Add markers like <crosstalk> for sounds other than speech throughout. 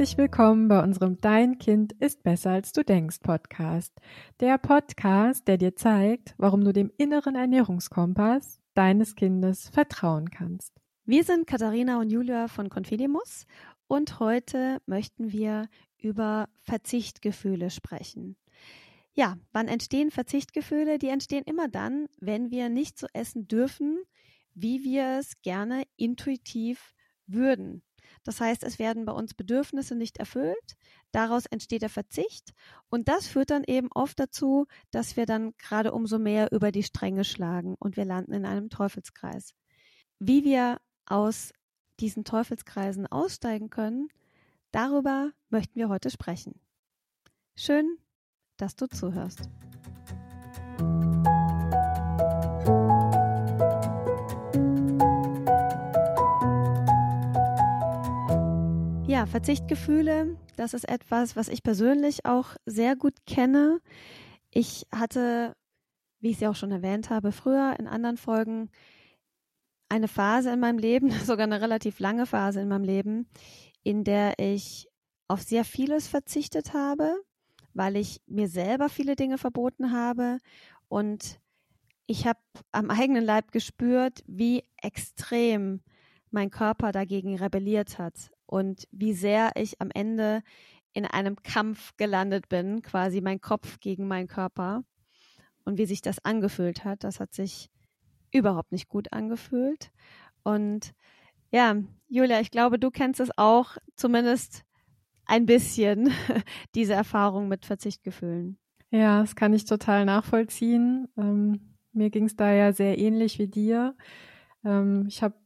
Herzlich willkommen bei unserem Dein Kind ist besser als du denkst Podcast. Der Podcast, der dir zeigt, warum du dem inneren Ernährungskompass deines Kindes vertrauen kannst. Wir sind Katharina und Julia von Confidimus und heute möchten wir über Verzichtgefühle sprechen. Ja, wann entstehen Verzichtgefühle? Die entstehen immer dann, wenn wir nicht so essen dürfen, wie wir es gerne intuitiv würden. Das heißt, es werden bei uns Bedürfnisse nicht erfüllt, daraus entsteht der Verzicht und das führt dann eben oft dazu, dass wir dann gerade umso mehr über die Stränge schlagen und wir landen in einem Teufelskreis. Wie wir aus diesen Teufelskreisen aussteigen können, darüber möchten wir heute sprechen. Schön, dass du zuhörst. Ja, Verzichtgefühle, das ist etwas, was ich persönlich auch sehr gut kenne. Ich hatte, wie ich ja auch schon erwähnt habe, früher in anderen Folgen eine Phase in meinem Leben, <laughs> sogar eine relativ lange Phase in meinem Leben, in der ich auf sehr vieles verzichtet habe, weil ich mir selber viele Dinge verboten habe und ich habe am eigenen Leib gespürt, wie extrem mein Körper dagegen rebelliert hat und wie sehr ich am Ende in einem Kampf gelandet bin, quasi mein Kopf gegen meinen Körper und wie sich das angefühlt hat. Das hat sich überhaupt nicht gut angefühlt. Und ja, Julia, ich glaube, du kennst es auch, zumindest ein bisschen, <laughs> diese Erfahrung mit Verzichtgefühlen. Ja, das kann ich total nachvollziehen. Ähm, mir ging es da ja sehr ähnlich wie dir. Ähm, ich habe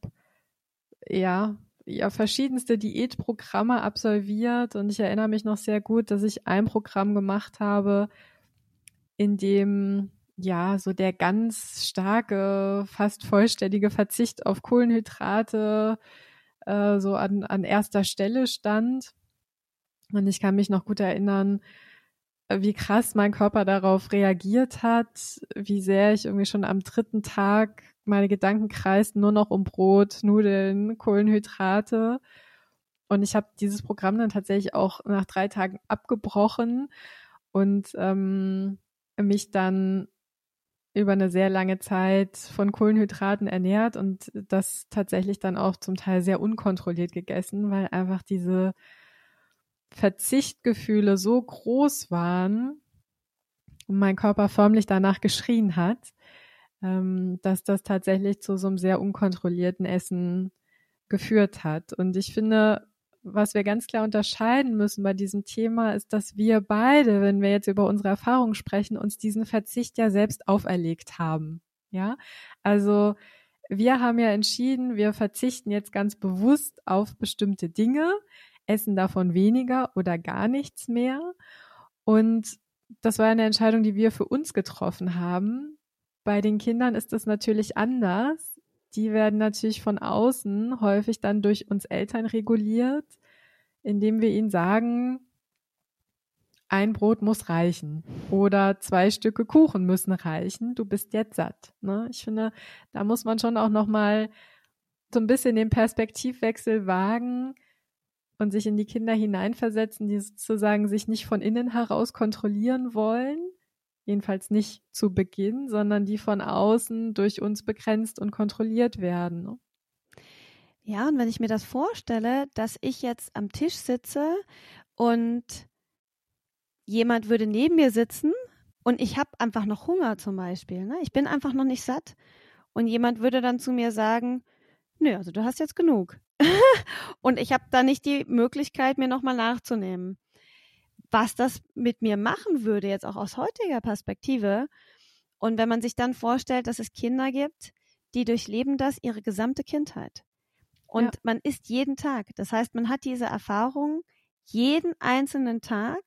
ja ja verschiedenste Diätprogramme absolviert und ich erinnere mich noch sehr gut, dass ich ein Programm gemacht habe, in dem ja so der ganz starke, fast vollständige Verzicht auf Kohlenhydrate äh, so an, an erster Stelle stand. Und ich kann mich noch gut erinnern, wie krass mein Körper darauf reagiert hat, wie sehr ich irgendwie schon am dritten Tag meine Gedanken kreisten nur noch um Brot, Nudeln, Kohlenhydrate. Und ich habe dieses Programm dann tatsächlich auch nach drei Tagen abgebrochen und ähm, mich dann über eine sehr lange Zeit von Kohlenhydraten ernährt und das tatsächlich dann auch zum Teil sehr unkontrolliert gegessen, weil einfach diese Verzichtgefühle so groß waren und mein Körper förmlich danach geschrien hat, ähm, dass das tatsächlich zu so einem sehr unkontrollierten Essen geführt hat. Und ich finde, was wir ganz klar unterscheiden müssen bei diesem Thema, ist, dass wir beide, wenn wir jetzt über unsere Erfahrungen sprechen, uns diesen Verzicht ja selbst auferlegt haben. Ja, also wir haben ja entschieden, wir verzichten jetzt ganz bewusst auf bestimmte Dinge, essen davon weniger oder gar nichts mehr. Und das war eine Entscheidung, die wir für uns getroffen haben. Bei den Kindern ist das natürlich anders. Die werden natürlich von außen häufig dann durch uns Eltern reguliert, indem wir ihnen sagen, ein Brot muss reichen oder zwei Stücke Kuchen müssen reichen. Du bist jetzt satt. Ne? Ich finde, da muss man schon auch noch mal so ein bisschen den Perspektivwechsel wagen und sich in die Kinder hineinversetzen, die sozusagen sich nicht von innen heraus kontrollieren wollen, jedenfalls nicht zu Beginn, sondern die von außen durch uns begrenzt und kontrolliert werden. Ja, und wenn ich mir das vorstelle, dass ich jetzt am Tisch sitze und jemand würde neben mir sitzen und ich habe einfach noch Hunger zum Beispiel, ne? ich bin einfach noch nicht satt und jemand würde dann zu mir sagen, nö, also du hast jetzt genug. <laughs> und ich habe da nicht die Möglichkeit, mir nochmal nachzunehmen was das mit mir machen würde, jetzt auch aus heutiger Perspektive. Und wenn man sich dann vorstellt, dass es Kinder gibt, die durchleben das ihre gesamte Kindheit. Und ja. man isst jeden Tag. Das heißt, man hat diese Erfahrung jeden einzelnen Tag.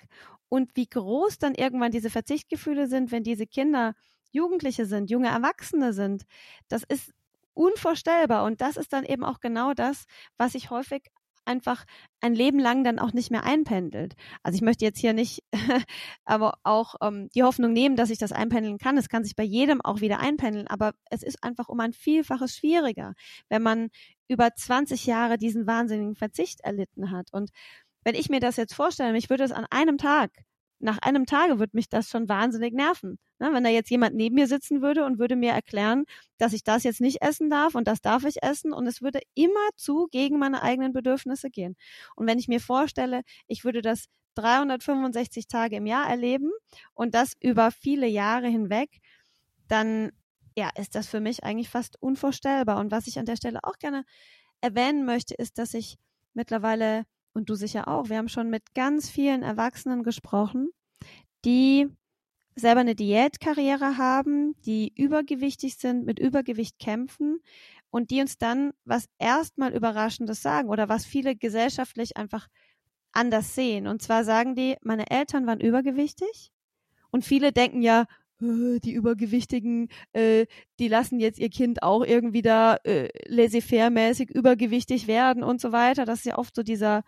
Und wie groß dann irgendwann diese Verzichtgefühle sind, wenn diese Kinder Jugendliche sind, junge Erwachsene sind, das ist unvorstellbar. Und das ist dann eben auch genau das, was ich häufig einfach ein Leben lang dann auch nicht mehr einpendelt. Also ich möchte jetzt hier nicht <laughs> aber auch ähm, die Hoffnung nehmen, dass ich das einpendeln kann. Es kann sich bei jedem auch wieder einpendeln, aber es ist einfach um ein Vielfaches schwieriger, wenn man über 20 Jahre diesen wahnsinnigen Verzicht erlitten hat. Und wenn ich mir das jetzt vorstelle, ich würde es an einem Tag, nach einem Tage würde mich das schon wahnsinnig nerven. Ne? Wenn da jetzt jemand neben mir sitzen würde und würde mir erklären, dass ich das jetzt nicht essen darf und das darf ich essen und es würde immerzu gegen meine eigenen Bedürfnisse gehen. Und wenn ich mir vorstelle, ich würde das 365 Tage im Jahr erleben und das über viele Jahre hinweg, dann ja, ist das für mich eigentlich fast unvorstellbar. Und was ich an der Stelle auch gerne erwähnen möchte, ist, dass ich mittlerweile, und du sicher auch, wir haben schon mit ganz vielen Erwachsenen gesprochen, die selber eine Diätkarriere haben, die übergewichtig sind, mit Übergewicht kämpfen und die uns dann was erstmal Überraschendes sagen oder was viele gesellschaftlich einfach anders sehen. Und zwar sagen die, meine Eltern waren übergewichtig und viele denken ja, die Übergewichtigen, äh, die lassen jetzt ihr Kind auch irgendwie da äh, laissez-faire-mäßig übergewichtig werden und so weiter. Das ist ja oft so dieser,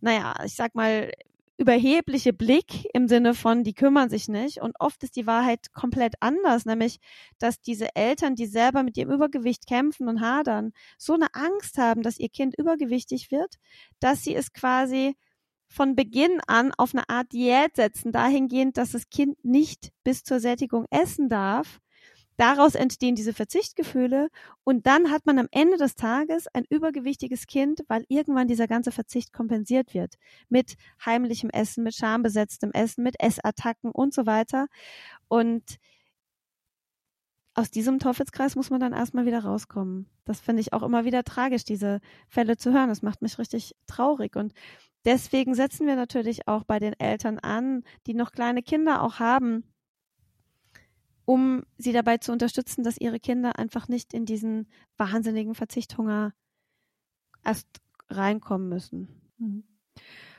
naja, ich sag mal, überhebliche Blick im Sinne von, die kümmern sich nicht. Und oft ist die Wahrheit komplett anders, nämlich, dass diese Eltern, die selber mit ihrem Übergewicht kämpfen und hadern, so eine Angst haben, dass ihr Kind übergewichtig wird, dass sie es quasi von Beginn an auf eine Art Diät setzen, dahingehend, dass das Kind nicht bis zur Sättigung essen darf. Daraus entstehen diese Verzichtgefühle und dann hat man am Ende des Tages ein übergewichtiges Kind, weil irgendwann dieser ganze Verzicht kompensiert wird mit heimlichem Essen, mit schambesetztem Essen, mit Essattacken und so weiter. Und aus diesem Teufelskreis muss man dann erstmal wieder rauskommen. Das finde ich auch immer wieder tragisch, diese Fälle zu hören. Das macht mich richtig traurig. Und Deswegen setzen wir natürlich auch bei den Eltern an, die noch kleine Kinder auch haben, um sie dabei zu unterstützen, dass ihre Kinder einfach nicht in diesen wahnsinnigen Verzichthunger erst reinkommen müssen. Mhm.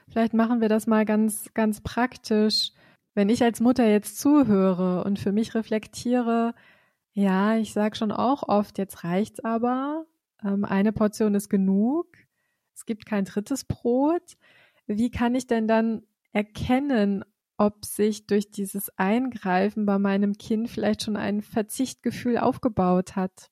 Vielleicht machen wir das mal ganz, ganz praktisch. Wenn ich als Mutter jetzt zuhöre und für mich reflektiere, ja, ich sage schon auch oft, jetzt reicht's aber, ähm, eine Portion ist genug, es gibt kein drittes Brot. Wie kann ich denn dann erkennen, ob sich durch dieses Eingreifen bei meinem Kind vielleicht schon ein Verzichtgefühl aufgebaut hat?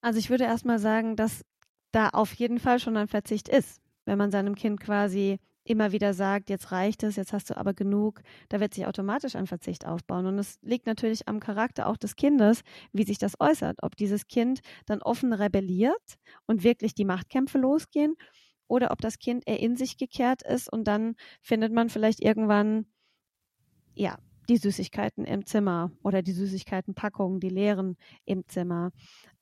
Also ich würde erstmal sagen, dass da auf jeden Fall schon ein Verzicht ist. Wenn man seinem Kind quasi immer wieder sagt, jetzt reicht es, jetzt hast du aber genug, da wird sich automatisch ein Verzicht aufbauen. Und es liegt natürlich am Charakter auch des Kindes, wie sich das äußert. Ob dieses Kind dann offen rebelliert und wirklich die Machtkämpfe losgehen oder ob das Kind eher in sich gekehrt ist und dann findet man vielleicht irgendwann, ja, die Süßigkeiten im Zimmer oder die Süßigkeitenpackungen, die leeren im Zimmer.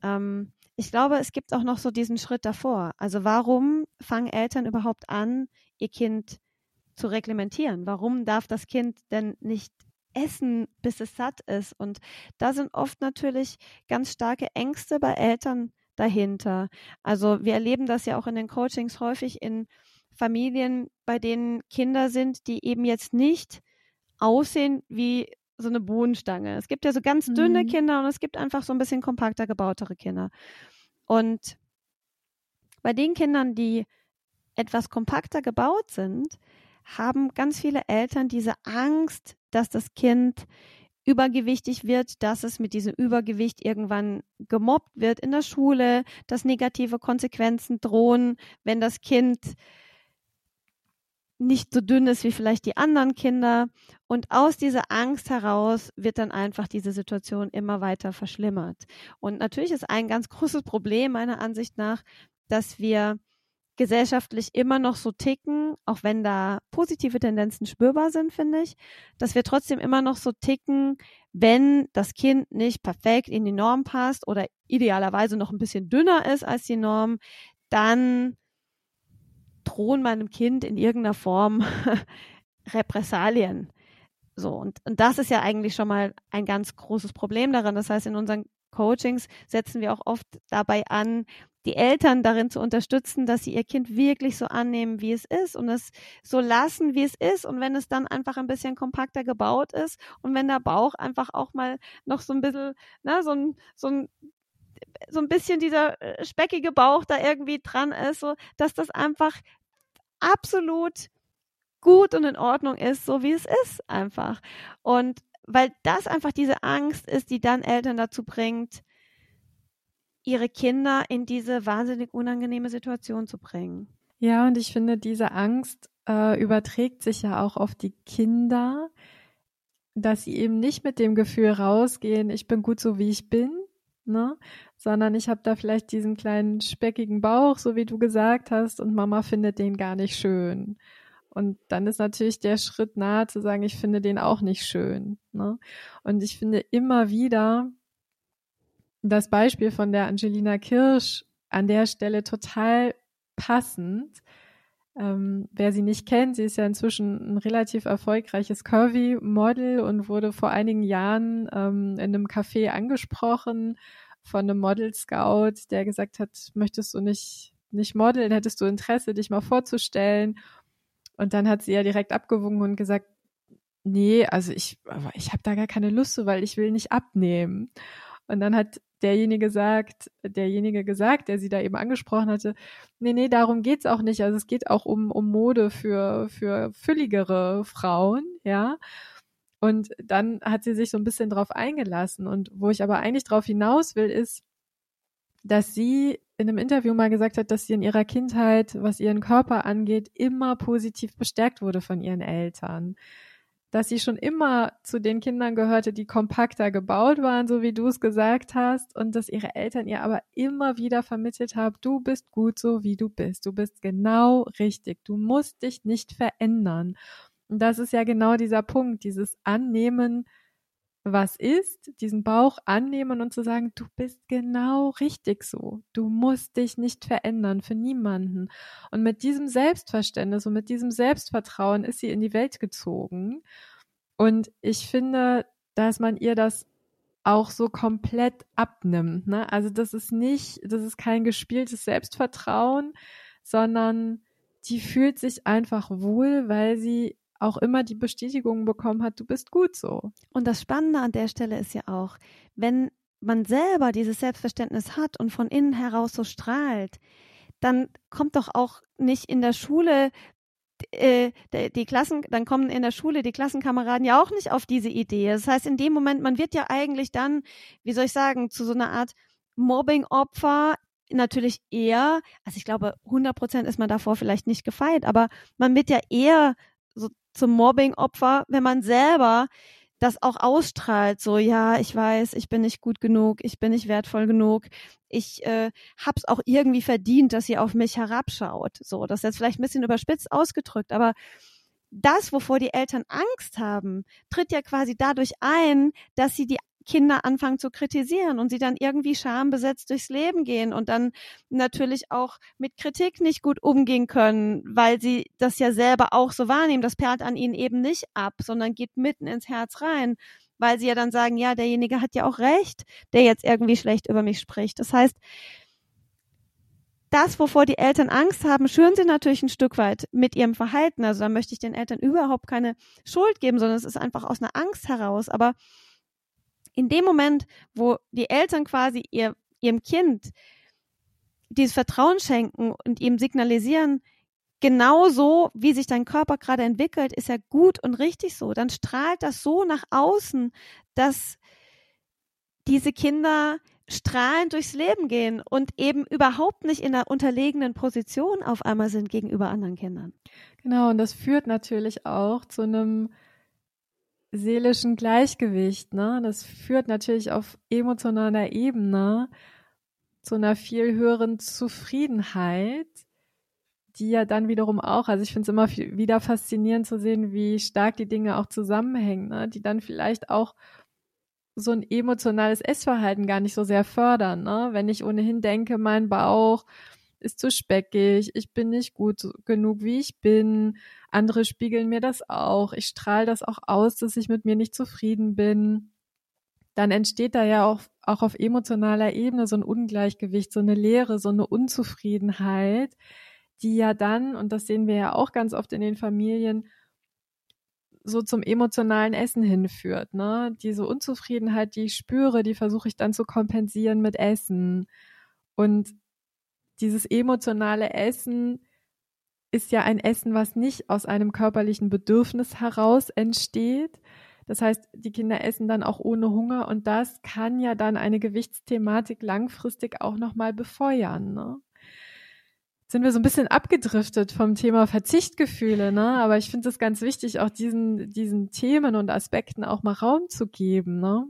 Ähm, ich glaube, es gibt auch noch so diesen Schritt davor. Also warum fangen Eltern überhaupt an, ihr Kind zu reglementieren? Warum darf das Kind denn nicht essen, bis es satt ist? Und da sind oft natürlich ganz starke Ängste bei Eltern dahinter. Also wir erleben das ja auch in den Coachings häufig in Familien, bei denen Kinder sind, die eben jetzt nicht aussehen wie so eine Bohnenstange. Es gibt ja so ganz dünne mhm. Kinder und es gibt einfach so ein bisschen kompakter gebautere Kinder. Und bei den Kindern, die etwas kompakter gebaut sind, haben ganz viele Eltern diese Angst, dass das Kind übergewichtig wird, dass es mit diesem Übergewicht irgendwann gemobbt wird in der Schule, dass negative Konsequenzen drohen, wenn das Kind nicht so dünn ist wie vielleicht die anderen Kinder. Und aus dieser Angst heraus wird dann einfach diese Situation immer weiter verschlimmert. Und natürlich ist ein ganz großes Problem meiner Ansicht nach, dass wir gesellschaftlich immer noch so ticken, auch wenn da positive Tendenzen spürbar sind, finde ich, dass wir trotzdem immer noch so ticken, wenn das Kind nicht perfekt in die Norm passt oder idealerweise noch ein bisschen dünner ist als die Norm, dann drohen meinem Kind in irgendeiner Form <laughs> Repressalien. So, und, und das ist ja eigentlich schon mal ein ganz großes Problem daran. Das heißt, in unseren Coachings setzen wir auch oft dabei an, die Eltern darin zu unterstützen, dass sie ihr Kind wirklich so annehmen, wie es ist und es so lassen, wie es ist. Und wenn es dann einfach ein bisschen kompakter gebaut ist und wenn der Bauch einfach auch mal noch so ein bisschen, na, so ein, so ein so ein bisschen dieser äh, speckige Bauch da irgendwie dran ist, so dass das einfach absolut gut und in Ordnung ist, so wie es ist einfach. Und weil das einfach diese Angst ist, die dann Eltern dazu bringt, ihre Kinder in diese wahnsinnig unangenehme Situation zu bringen. Ja, und ich finde, diese Angst äh, überträgt sich ja auch auf die Kinder, dass sie eben nicht mit dem Gefühl rausgehen, ich bin gut so wie ich bin, ne? Sondern ich habe da vielleicht diesen kleinen speckigen Bauch, so wie du gesagt hast, und Mama findet den gar nicht schön. Und dann ist natürlich der Schritt nahe zu sagen, ich finde den auch nicht schön. Ne? Und ich finde immer wieder das Beispiel von der Angelina Kirsch an der Stelle total passend. Ähm, wer sie nicht kennt, sie ist ja inzwischen ein relativ erfolgreiches Curvy-Model und wurde vor einigen Jahren ähm, in einem Café angesprochen von einem Model-Scout, der gesagt hat, möchtest du nicht, nicht modeln, hättest du Interesse, dich mal vorzustellen? Und dann hat sie ja direkt abgewogen und gesagt, nee, also ich, ich habe da gar keine Lust zu, weil ich will nicht abnehmen. Und dann hat derjenige gesagt, derjenige gesagt, der sie da eben angesprochen hatte, nee, nee, darum geht's auch nicht. Also es geht auch um, um Mode für, für fülligere Frauen, ja. Und dann hat sie sich so ein bisschen drauf eingelassen. Und wo ich aber eigentlich drauf hinaus will, ist, dass sie in einem Interview mal gesagt hat, dass sie in ihrer Kindheit, was ihren Körper angeht, immer positiv bestärkt wurde von ihren Eltern. Dass sie schon immer zu den Kindern gehörte, die kompakter gebaut waren, so wie du es gesagt hast, und dass ihre Eltern ihr aber immer wieder vermittelt haben, du bist gut so, wie du bist. Du bist genau richtig. Du musst dich nicht verändern. Und das ist ja genau dieser Punkt, dieses Annehmen, was ist, diesen Bauch annehmen und zu sagen, du bist genau richtig so. Du musst dich nicht verändern für niemanden. Und mit diesem Selbstverständnis und mit diesem Selbstvertrauen ist sie in die Welt gezogen. Und ich finde, dass man ihr das auch so komplett abnimmt. Ne? Also das ist nicht, das ist kein gespieltes Selbstvertrauen, sondern die fühlt sich einfach wohl, weil sie auch immer die Bestätigung bekommen hat, du bist gut so. Und das Spannende an der Stelle ist ja auch, wenn man selber dieses Selbstverständnis hat und von innen heraus so strahlt, dann kommt doch auch nicht in der Schule äh, die Klassen, dann kommen in der Schule die Klassenkameraden ja auch nicht auf diese Idee. Das heißt, in dem Moment, man wird ja eigentlich dann, wie soll ich sagen, zu so einer Art Mobbing-Opfer natürlich eher, also ich glaube, 100 Prozent ist man davor vielleicht nicht gefeit, aber man wird ja eher zum Mobbing-Opfer, wenn man selber das auch ausstrahlt, so ja, ich weiß, ich bin nicht gut genug, ich bin nicht wertvoll genug, ich äh, hab's auch irgendwie verdient, dass sie auf mich herabschaut. So, das ist jetzt vielleicht ein bisschen überspitzt ausgedrückt, aber das, wovor die Eltern Angst haben, tritt ja quasi dadurch ein, dass sie die Kinder anfangen zu kritisieren und sie dann irgendwie schambesetzt durchs Leben gehen und dann natürlich auch mit Kritik nicht gut umgehen können, weil sie das ja selber auch so wahrnehmen. Das perlt an ihnen eben nicht ab, sondern geht mitten ins Herz rein, weil sie ja dann sagen, ja, derjenige hat ja auch recht, der jetzt irgendwie schlecht über mich spricht. Das heißt, das, wovor die Eltern Angst haben, schüren sie natürlich ein Stück weit mit ihrem Verhalten. Also da möchte ich den Eltern überhaupt keine Schuld geben, sondern es ist einfach aus einer Angst heraus. Aber in dem Moment, wo die Eltern quasi ihr, ihrem Kind dieses Vertrauen schenken und ihm signalisieren, genauso wie sich dein Körper gerade entwickelt, ist er gut und richtig so, dann strahlt das so nach außen, dass diese Kinder strahlend durchs Leben gehen und eben überhaupt nicht in einer unterlegenen Position auf einmal sind gegenüber anderen Kindern. Genau, und das führt natürlich auch zu einem seelischen Gleichgewicht, ne? Das führt natürlich auf emotionaler Ebene zu einer viel höheren Zufriedenheit, die ja dann wiederum auch, also ich finde es immer wieder faszinierend zu sehen, wie stark die Dinge auch zusammenhängen, ne? die dann vielleicht auch so ein emotionales Essverhalten gar nicht so sehr fördern, ne? Wenn ich ohnehin denke, mein Bauch ist zu speckig, ich bin nicht gut genug, wie ich bin, andere spiegeln mir das auch, ich strahle das auch aus, dass ich mit mir nicht zufrieden bin, dann entsteht da ja auch, auch auf emotionaler Ebene so ein Ungleichgewicht, so eine Leere, so eine Unzufriedenheit, die ja dann, und das sehen wir ja auch ganz oft in den Familien, so zum emotionalen Essen hinführt. Ne? Diese Unzufriedenheit, die ich spüre, die versuche ich dann zu kompensieren mit Essen. Und dieses emotionale Essen ist ja ein Essen, was nicht aus einem körperlichen Bedürfnis heraus entsteht. Das heißt, die Kinder essen dann auch ohne Hunger und das kann ja dann eine Gewichtsthematik langfristig auch nochmal befeuern. Ne? Sind wir so ein bisschen abgedriftet vom Thema Verzichtgefühle, ne? Aber ich finde es ganz wichtig, auch diesen, diesen Themen und Aspekten auch mal Raum zu geben, ne?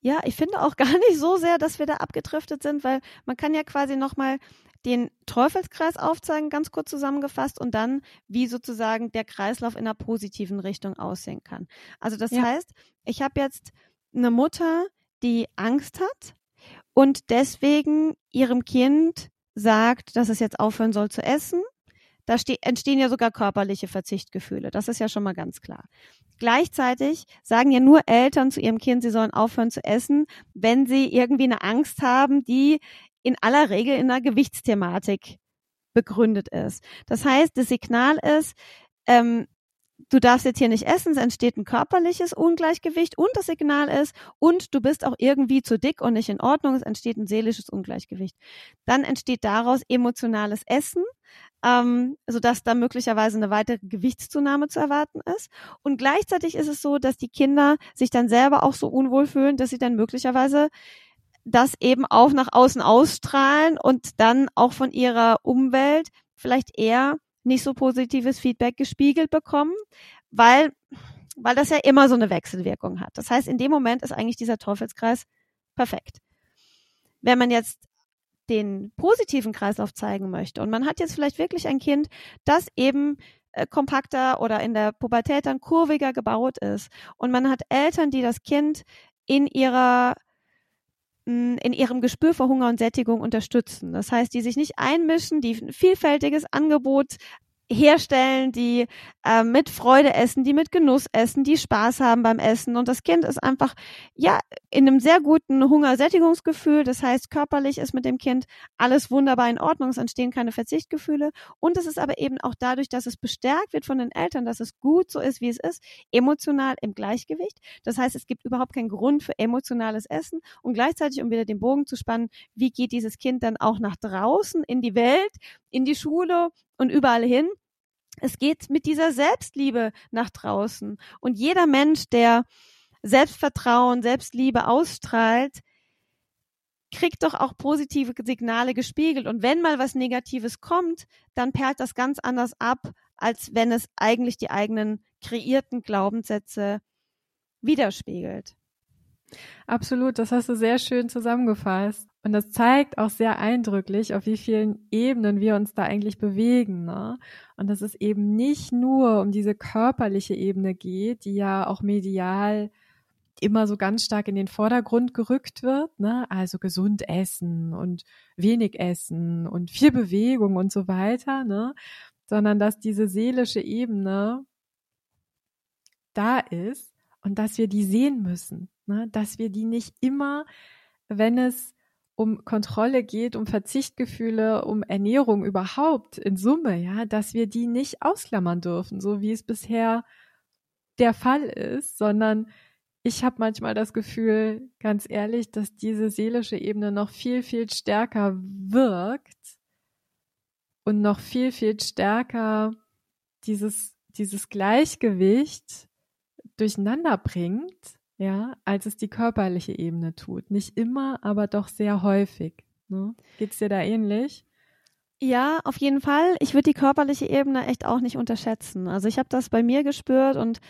Ja, ich finde auch <laughs> gar nicht so sehr, dass wir da abgedriftet sind, weil man kann ja quasi nochmal den Teufelskreis aufzeigen, ganz kurz zusammengefasst, und dann, wie sozusagen der Kreislauf in einer positiven Richtung aussehen kann. Also das ja. heißt, ich habe jetzt eine Mutter, die Angst hat und deswegen ihrem Kind sagt, dass es jetzt aufhören soll zu essen, da entstehen ja sogar körperliche Verzichtgefühle. Das ist ja schon mal ganz klar. Gleichzeitig sagen ja nur Eltern zu ihrem Kind, sie sollen aufhören zu essen, wenn sie irgendwie eine Angst haben, die in aller Regel in einer Gewichtsthematik begründet ist. Das heißt, das Signal ist, ähm, du darfst jetzt hier nicht essen, es entsteht ein körperliches Ungleichgewicht und das Signal ist, und du bist auch irgendwie zu dick und nicht in Ordnung, es entsteht ein seelisches Ungleichgewicht. Dann entsteht daraus emotionales Essen, ähm, sodass da möglicherweise eine weitere Gewichtszunahme zu erwarten ist. Und gleichzeitig ist es so, dass die Kinder sich dann selber auch so unwohl fühlen, dass sie dann möglicherweise das eben auch nach außen ausstrahlen und dann auch von ihrer Umwelt vielleicht eher nicht so positives Feedback gespiegelt bekommen, weil, weil das ja immer so eine Wechselwirkung hat. Das heißt, in dem Moment ist eigentlich dieser Teufelskreis perfekt. Wenn man jetzt den positiven Kreislauf zeigen möchte und man hat jetzt vielleicht wirklich ein Kind, das eben äh, kompakter oder in der Pubertät dann kurviger gebaut ist und man hat Eltern, die das Kind in ihrer in ihrem Gespür für Hunger und Sättigung unterstützen. Das heißt, die sich nicht einmischen, die ein vielfältiges Angebot herstellen, die äh, mit Freude essen, die mit Genuss essen, die Spaß haben beim Essen. Und das Kind ist einfach, ja, in einem sehr guten Hungersättigungsgefühl. Das heißt, körperlich ist mit dem Kind alles wunderbar in Ordnung. Es entstehen keine Verzichtgefühle. Und es ist aber eben auch dadurch, dass es bestärkt wird von den Eltern, dass es gut so ist, wie es ist, emotional im Gleichgewicht. Das heißt, es gibt überhaupt keinen Grund für emotionales Essen. Und gleichzeitig, um wieder den Bogen zu spannen, wie geht dieses Kind dann auch nach draußen in die Welt, in die Schule und überall hin? Es geht mit dieser Selbstliebe nach draußen. Und jeder Mensch, der Selbstvertrauen, Selbstliebe ausstrahlt, kriegt doch auch positive Signale gespiegelt. Und wenn mal was Negatives kommt, dann perlt das ganz anders ab, als wenn es eigentlich die eigenen kreierten Glaubenssätze widerspiegelt. Absolut, das hast du sehr schön zusammengefasst. Und das zeigt auch sehr eindrücklich, auf wie vielen Ebenen wir uns da eigentlich bewegen. Ne? Und dass es eben nicht nur um diese körperliche Ebene geht, die ja auch medial immer so ganz stark in den Vordergrund gerückt wird, ne? Also gesund essen und wenig essen und viel Bewegung und so weiter, ne? Sondern dass diese seelische Ebene da ist und dass wir die sehen müssen, ne? Dass wir die nicht immer, wenn es um Kontrolle geht, um Verzichtgefühle, um Ernährung überhaupt in Summe, ja, dass wir die nicht ausklammern dürfen, so wie es bisher der Fall ist, sondern ich habe manchmal das Gefühl, ganz ehrlich, dass diese seelische Ebene noch viel, viel stärker wirkt und noch viel, viel stärker dieses, dieses Gleichgewicht durcheinander bringt ja, als es die körperliche Ebene tut. Nicht immer, aber doch sehr häufig. Ne? Geht's dir da ähnlich? Ja, auf jeden Fall. Ich würde die körperliche Ebene echt auch nicht unterschätzen. Also ich habe das bei mir gespürt und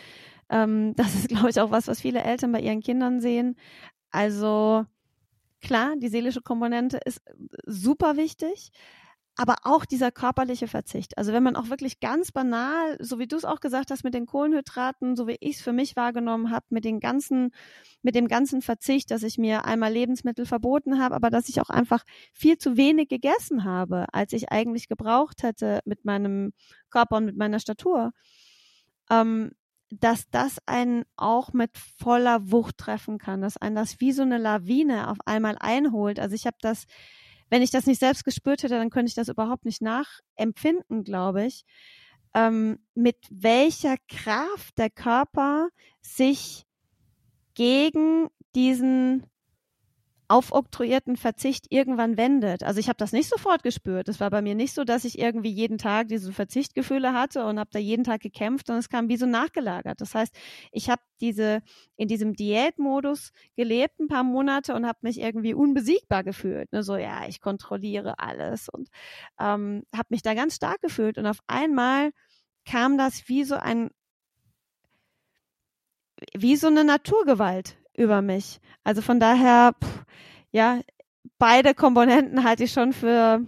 ähm, <laughs> das ist, glaube ich, auch was, was viele Eltern bei ihren Kindern sehen. Also klar, die seelische Komponente ist super wichtig aber auch dieser körperliche Verzicht. Also wenn man auch wirklich ganz banal, so wie du es auch gesagt hast mit den Kohlenhydraten, so wie ich es für mich wahrgenommen habe, mit den ganzen, mit dem ganzen Verzicht, dass ich mir einmal Lebensmittel verboten habe, aber dass ich auch einfach viel zu wenig gegessen habe, als ich eigentlich gebraucht hätte mit meinem Körper und mit meiner Statur. Ähm, dass das einen auch mit voller Wucht treffen kann, dass einen das wie so eine Lawine auf einmal einholt. Also ich habe das wenn ich das nicht selbst gespürt hätte, dann könnte ich das überhaupt nicht nachempfinden, glaube ich, ähm, mit welcher Kraft der Körper sich gegen diesen aufoktroyierten Verzicht irgendwann wendet. Also ich habe das nicht sofort gespürt. Es war bei mir nicht so, dass ich irgendwie jeden Tag diese Verzichtgefühle hatte und habe da jeden Tag gekämpft und es kam wie so nachgelagert. Das heißt, ich habe diese in diesem Diätmodus gelebt ein paar Monate und habe mich irgendwie unbesiegbar gefühlt. Ne? So ja, ich kontrolliere alles und ähm, habe mich da ganz stark gefühlt und auf einmal kam das wie so ein wie so eine Naturgewalt über mich. Also von daher, pff, ja, beide Komponenten halte ich schon für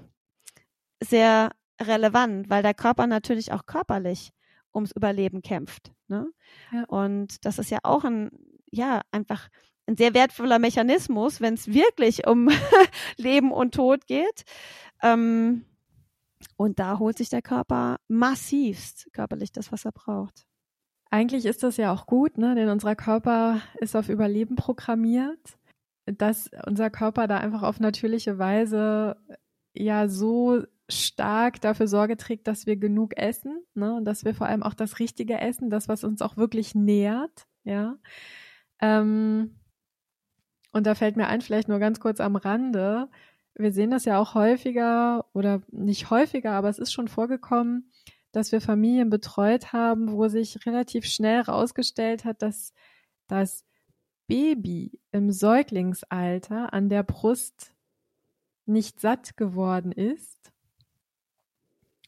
sehr relevant, weil der Körper natürlich auch körperlich ums Überleben kämpft. Ne? Ja. Und das ist ja auch ein, ja, einfach ein sehr wertvoller Mechanismus, wenn es wirklich um <laughs> Leben und Tod geht. Ähm, und da holt sich der Körper massivst körperlich das, was er braucht. Eigentlich ist das ja auch gut, ne? denn unser Körper ist auf Überleben programmiert, dass unser Körper da einfach auf natürliche Weise ja so stark dafür Sorge trägt, dass wir genug essen ne? und dass wir vor allem auch das Richtige essen, das, was uns auch wirklich nährt. Ja. Ähm, und da fällt mir ein, vielleicht nur ganz kurz am Rande, wir sehen das ja auch häufiger oder nicht häufiger, aber es ist schon vorgekommen, dass wir Familien betreut haben, wo sich relativ schnell herausgestellt hat, dass das Baby im Säuglingsalter an der Brust nicht satt geworden ist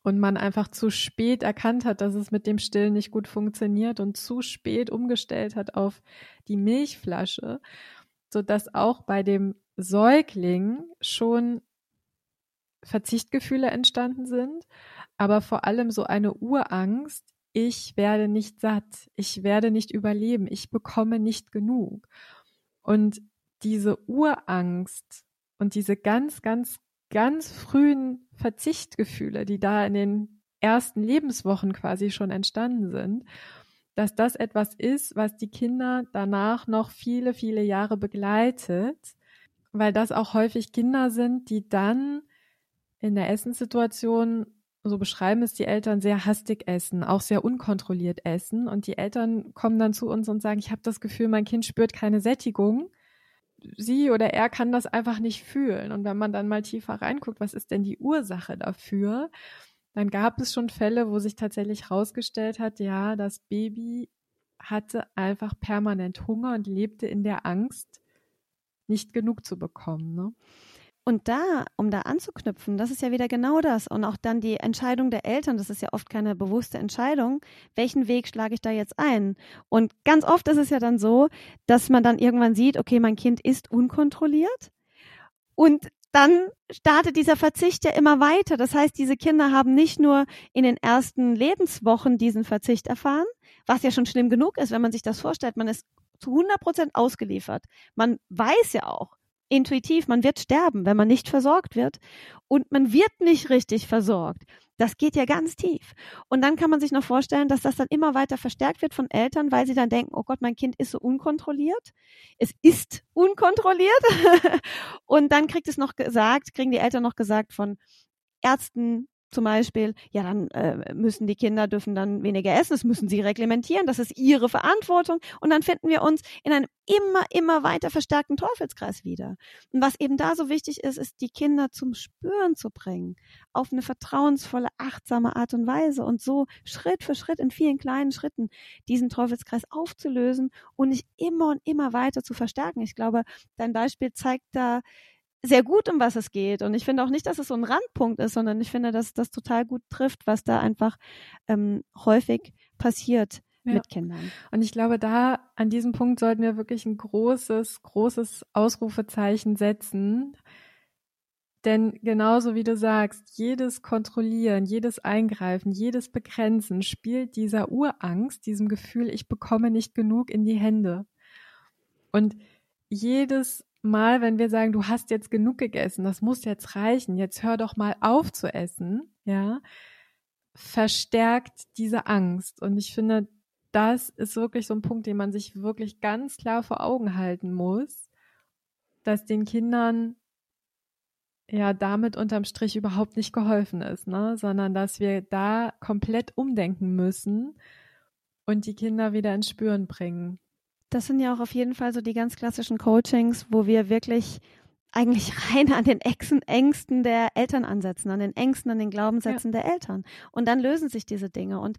und man einfach zu spät erkannt hat, dass es mit dem Stillen nicht gut funktioniert und zu spät umgestellt hat auf die Milchflasche, so dass auch bei dem Säugling schon Verzichtgefühle entstanden sind aber vor allem so eine Urangst, ich werde nicht satt, ich werde nicht überleben, ich bekomme nicht genug. Und diese Urangst und diese ganz, ganz, ganz frühen Verzichtgefühle, die da in den ersten Lebenswochen quasi schon entstanden sind, dass das etwas ist, was die Kinder danach noch viele, viele Jahre begleitet, weil das auch häufig Kinder sind, die dann in der Essenssituation so beschreiben es die Eltern sehr hastig essen, auch sehr unkontrolliert essen. Und die Eltern kommen dann zu uns und sagen, ich habe das Gefühl, mein Kind spürt keine Sättigung. Sie oder er kann das einfach nicht fühlen. Und wenn man dann mal tiefer reinguckt, was ist denn die Ursache dafür? Dann gab es schon Fälle, wo sich tatsächlich herausgestellt hat, ja, das Baby hatte einfach permanent Hunger und lebte in der Angst, nicht genug zu bekommen. Ne? Und da, um da anzuknüpfen, das ist ja wieder genau das. Und auch dann die Entscheidung der Eltern, das ist ja oft keine bewusste Entscheidung, welchen Weg schlage ich da jetzt ein? Und ganz oft ist es ja dann so, dass man dann irgendwann sieht, okay, mein Kind ist unkontrolliert. Und dann startet dieser Verzicht ja immer weiter. Das heißt, diese Kinder haben nicht nur in den ersten Lebenswochen diesen Verzicht erfahren, was ja schon schlimm genug ist, wenn man sich das vorstellt. Man ist zu 100 Prozent ausgeliefert. Man weiß ja auch, intuitiv, man wird sterben, wenn man nicht versorgt wird. Und man wird nicht richtig versorgt. Das geht ja ganz tief. Und dann kann man sich noch vorstellen, dass das dann immer weiter verstärkt wird von Eltern, weil sie dann denken, oh Gott, mein Kind ist so unkontrolliert. Es ist unkontrolliert. <laughs> und dann kriegt es noch gesagt, kriegen die Eltern noch gesagt von Ärzten, zum Beispiel, ja, dann äh, müssen die Kinder dürfen dann weniger essen, das müssen sie reglementieren, das ist ihre Verantwortung. Und dann finden wir uns in einem immer, immer weiter verstärkten Teufelskreis wieder. Und was eben da so wichtig ist, ist, die Kinder zum Spüren zu bringen, auf eine vertrauensvolle, achtsame Art und Weise und so Schritt für Schritt in vielen kleinen Schritten diesen Teufelskreis aufzulösen und nicht immer und immer weiter zu verstärken. Ich glaube, dein Beispiel zeigt da, sehr gut, um was es geht. Und ich finde auch nicht, dass es so ein Randpunkt ist, sondern ich finde, dass das total gut trifft, was da einfach ähm, häufig passiert ja. mit Kindern. Und ich glaube, da an diesem Punkt sollten wir wirklich ein großes, großes Ausrufezeichen setzen. Denn genauso wie du sagst, jedes Kontrollieren, jedes Eingreifen, jedes Begrenzen spielt dieser Urangst, diesem Gefühl, ich bekomme nicht genug in die Hände. Und jedes Mal, wenn wir sagen, du hast jetzt genug gegessen, das muss jetzt reichen, jetzt hör doch mal auf zu essen, ja, verstärkt diese Angst. Und ich finde, das ist wirklich so ein Punkt, den man sich wirklich ganz klar vor Augen halten muss, dass den Kindern ja damit unterm Strich überhaupt nicht geholfen ist, ne? sondern dass wir da komplett umdenken müssen und die Kinder wieder ins Spüren bringen. Das sind ja auch auf jeden Fall so die ganz klassischen Coachings, wo wir wirklich eigentlich rein an den Ängsten der Eltern ansetzen, an den Ängsten, an den Glaubenssätzen ja. der Eltern. Und dann lösen sich diese Dinge. Und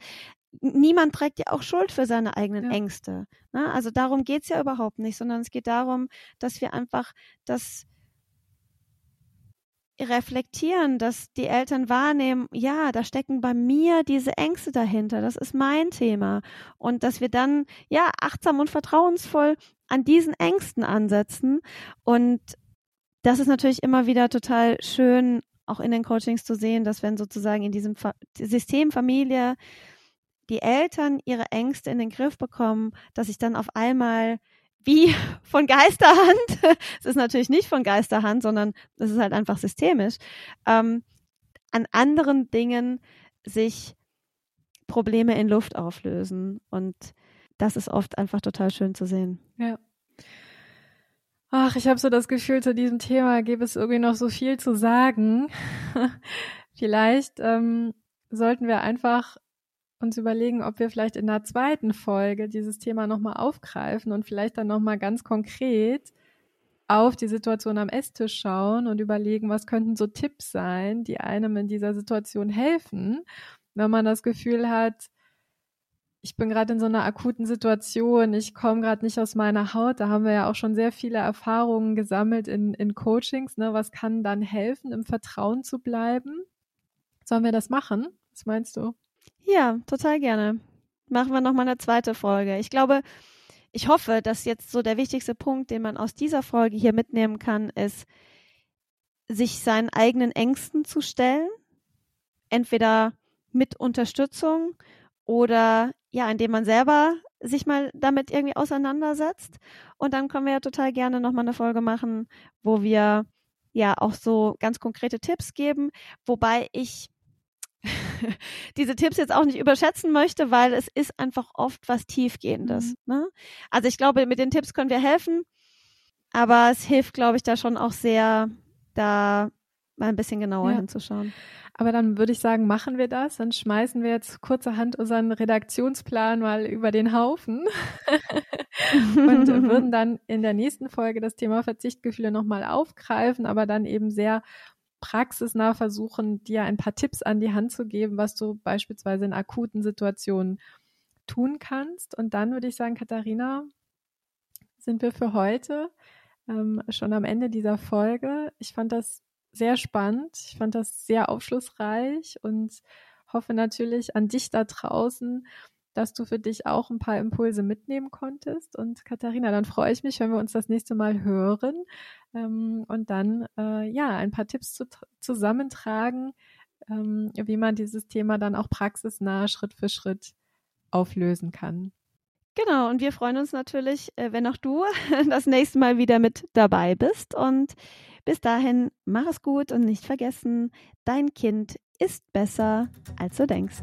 niemand trägt ja auch Schuld für seine eigenen ja. Ängste. Ne? Also darum geht's ja überhaupt nicht, sondern es geht darum, dass wir einfach das reflektieren, dass die Eltern wahrnehmen, ja, da stecken bei mir diese Ängste dahinter, das ist mein Thema. Und dass wir dann, ja, achtsam und vertrauensvoll an diesen Ängsten ansetzen. Und das ist natürlich immer wieder total schön, auch in den Coachings zu sehen, dass wenn sozusagen in diesem System Familie die Eltern ihre Ängste in den Griff bekommen, dass sich dann auf einmal wie von Geisterhand, <laughs> es ist natürlich nicht von Geisterhand, sondern es ist halt einfach systemisch, ähm, an anderen Dingen sich Probleme in Luft auflösen. Und das ist oft einfach total schön zu sehen. Ja. Ach, ich habe so das Gefühl, zu diesem Thema gäbe es irgendwie noch so viel zu sagen. <laughs> Vielleicht ähm, sollten wir einfach uns überlegen, ob wir vielleicht in der zweiten Folge dieses Thema nochmal aufgreifen und vielleicht dann nochmal ganz konkret auf die Situation am Esstisch schauen und überlegen, was könnten so Tipps sein, die einem in dieser Situation helfen, wenn man das Gefühl hat, ich bin gerade in so einer akuten Situation, ich komme gerade nicht aus meiner Haut. Da haben wir ja auch schon sehr viele Erfahrungen gesammelt in, in Coachings. Ne? Was kann dann helfen, im Vertrauen zu bleiben? Sollen wir das machen? Was meinst du? Ja, total gerne. Machen wir nochmal eine zweite Folge. Ich glaube, ich hoffe, dass jetzt so der wichtigste Punkt, den man aus dieser Folge hier mitnehmen kann, ist, sich seinen eigenen Ängsten zu stellen. Entweder mit Unterstützung oder ja, indem man selber sich mal damit irgendwie auseinandersetzt. Und dann können wir ja total gerne nochmal eine Folge machen, wo wir ja auch so ganz konkrete Tipps geben, wobei ich <laughs> diese Tipps jetzt auch nicht überschätzen möchte, weil es ist einfach oft was Tiefgehendes. Mhm. Ne? Also ich glaube, mit den Tipps können wir helfen, aber es hilft, glaube ich, da schon auch sehr, da mal ein bisschen genauer ja. hinzuschauen. Aber dann würde ich sagen, machen wir das. Dann schmeißen wir jetzt kurzerhand unseren Redaktionsplan mal über den Haufen <laughs> und würden <laughs> dann in der nächsten Folge das Thema Verzichtgefühle nochmal aufgreifen, aber dann eben sehr praxisnah versuchen, dir ein paar Tipps an die Hand zu geben, was du beispielsweise in akuten Situationen tun kannst. Und dann würde ich sagen, Katharina, sind wir für heute ähm, schon am Ende dieser Folge. Ich fand das sehr spannend. Ich fand das sehr aufschlussreich und hoffe natürlich an dich da draußen, dass du für dich auch ein paar Impulse mitnehmen konntest. Und Katharina, dann freue ich mich, wenn wir uns das nächste Mal hören ähm, und dann äh, ja ein paar Tipps zu, zusammentragen, ähm, wie man dieses Thema dann auch praxisnah Schritt für Schritt auflösen kann. Genau, und wir freuen uns natürlich, äh, wenn auch du <laughs> das nächste Mal wieder mit dabei bist. Und bis dahin, mach es gut und nicht vergessen, dein Kind ist besser, als du denkst.